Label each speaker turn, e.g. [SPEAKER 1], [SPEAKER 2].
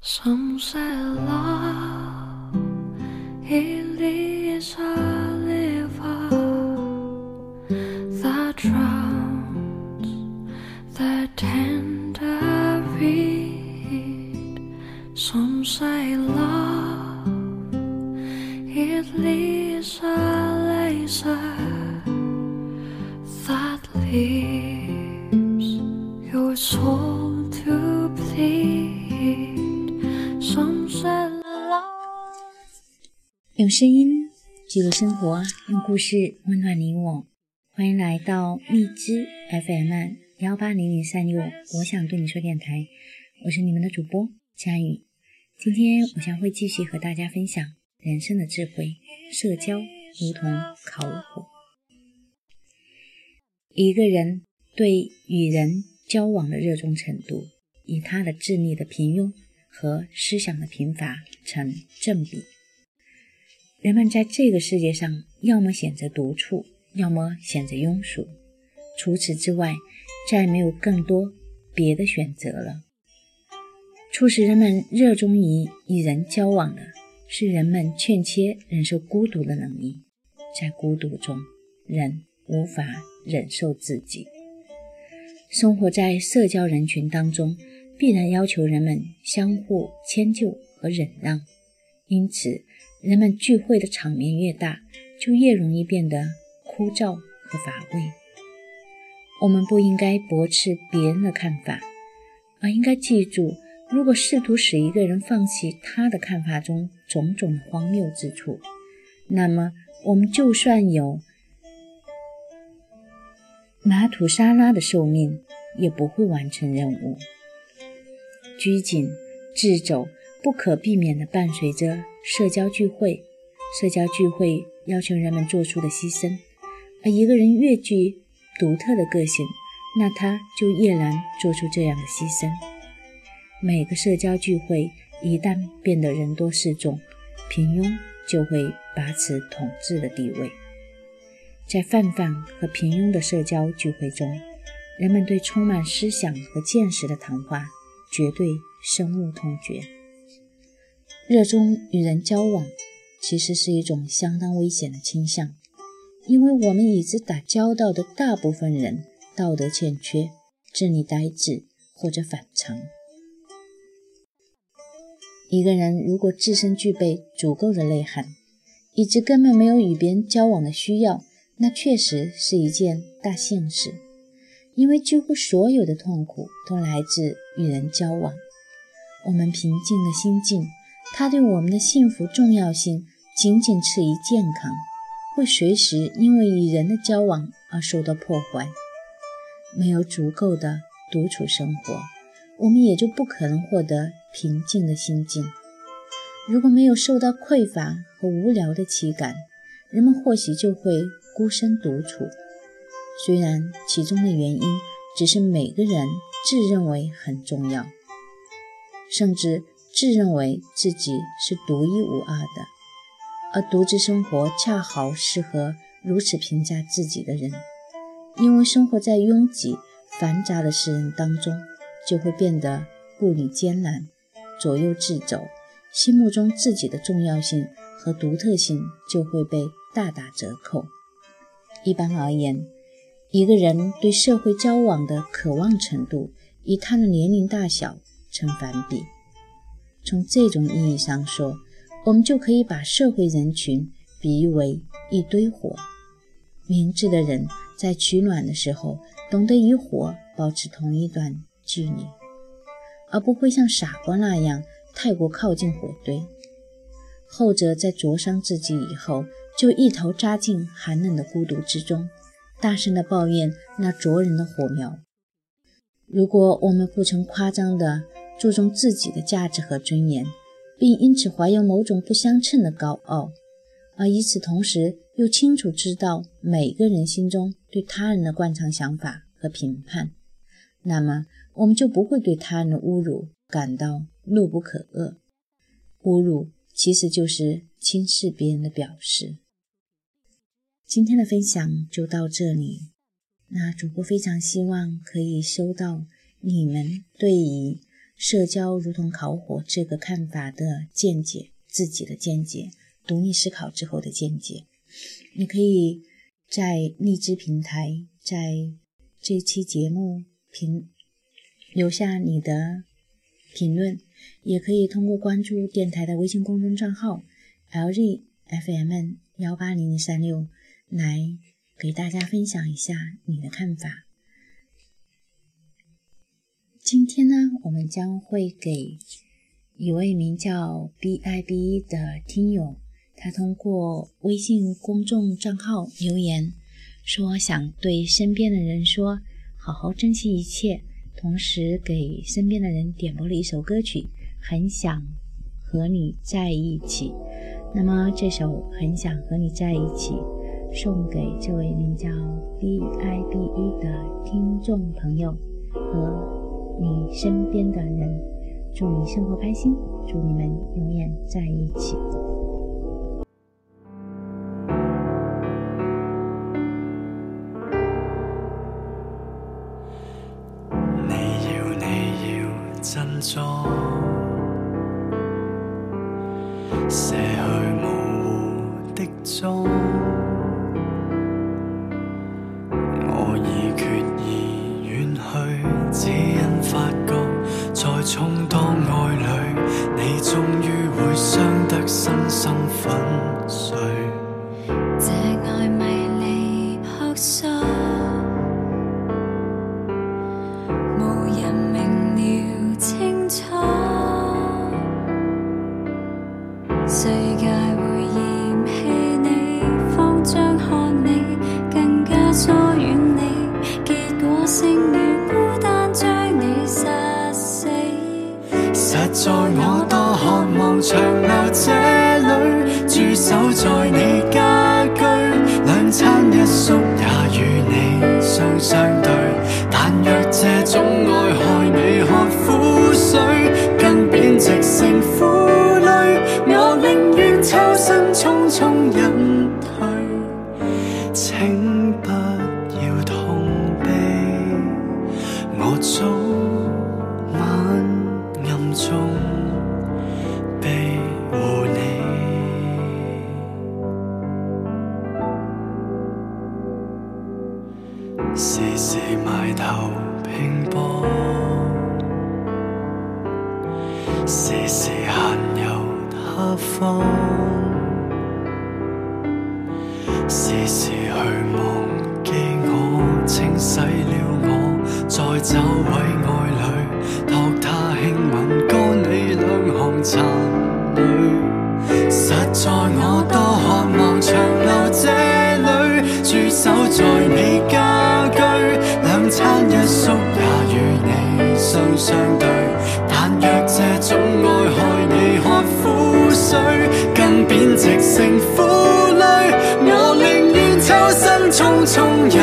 [SPEAKER 1] Some say love it is a river that drowns the tender reed. Some say love it is a laser that leaves
[SPEAKER 2] 用声音记录生活，用故事温暖你我。欢迎来到荔枝 FM 幺八零零三六，我想对你说电台，我是你们的主播佳宇。今天我将会继续和大家分享人生的智慧。社交如同烤火，一个人对与人交往的热衷程度，与他的智力的平庸和思想的贫乏成正比。人们在这个世界上，要么选择独处，要么选择庸俗，除此之外，再没有更多别的选择了。促使人们热衷于与人交往的，是人们欠缺忍受孤独的能力。在孤独中，人无法忍受自己。生活在社交人群当中，必然要求人们相互迁就和忍让，因此，人们聚会的场面越大，就越容易变得枯燥和乏味。我们不应该驳斥别人的看法，而应该记住，如果试图使一个人放弃他的看法中种种荒谬之处，那么我们就算有马土沙拉的寿命，也不会完成任务。拘谨、自走，不可避免地伴随着社交聚会。社交聚会要求人们做出的牺牲，而一个人越具独特的个性，那他就越难做出这样的牺牲。每个社交聚会一旦变得人多势众，平庸就会把持统治的地位。在泛泛和平庸的社交聚会中，人们对充满思想和见识的谈话绝对深恶痛绝。热衷与人交往，其实是一种相当危险的倾向，因为我们与之打交道的大部分人道德欠缺、智力呆滞或者反常。一个人如果自身具备足够的内涵，以致根本没有与别人交往的需要，那确实是一件大幸事。因为几乎所有的痛苦都来自与人交往。我们平静的心境，它对我们的幸福重要性仅仅次于健康，会随时因为与人的交往而受到破坏。没有足够的独处生活，我们也就不可能获得平静的心境。如果没有受到匮乏和无聊的体感，人们或许就会孤身独处。虽然其中的原因只是每个人自认为很重要，甚至自认为自己是独一无二的，而独自生活恰好适合如此评价自己的人。因为生活在拥挤繁杂的世人当中，就会变得步履艰难，左右自走，心目中自己的重要性和独特性就会被大打折扣。一般而言，一个人对社会交往的渴望程度与他的年龄大小成反比。从这种意义上说，我们就可以把社会人群比喻为一堆火。明智的人在取暖的时候，懂得与火保持同一段距离，而不会像傻瓜那样太过靠近火堆。后者在灼伤自己以后，就一头扎进寒冷的孤独之中，大声地抱怨那灼人的火苗。如果我们不曾夸张地注重自己的价值和尊严，并因此怀有某种不相称的高傲，而与此同时又清楚知道每个人心中对他人的惯常想法和评判，那么我们就不会对他人的侮辱感到怒不可遏。侮辱其实就是轻视别人的表示。今天的分享就到这里。那主播非常希望可以收到你们对于社交如同烤火这个看法的见解，自己的见解，独立思考之后的见解。你可以在荔枝平台，在这期节目评留下你的评论，也可以通过关注电台的微信公众账号 LZFM 幺八零零三六来给大家分享一下你的看法。今天呢，我们将会给一位名叫 B I B 的听友，他通过微信公众账号留言，说想对身边的人说，好好珍惜一切，同时给身边的人点播了一首歌曲，很想和你在一起。那么这首很想和你在一起，送给这位名叫 B I B E 的听众朋友和。你身边的人，祝你生活开心，祝你们永远在一起。
[SPEAKER 3] 你要你要振作，卸去长留这里，驻守在你家居，两餐一宿也与你相相对。但若这种爱害你喝苦水，更贬值成苦累，我宁愿抽身匆匆隐时时埋头拼搏，時時閒遊他方，时时去忘记我，清洗了我，再找位我相对。但若这种爱害你喝苦水，更贬值成负累，我宁愿抽身匆匆隐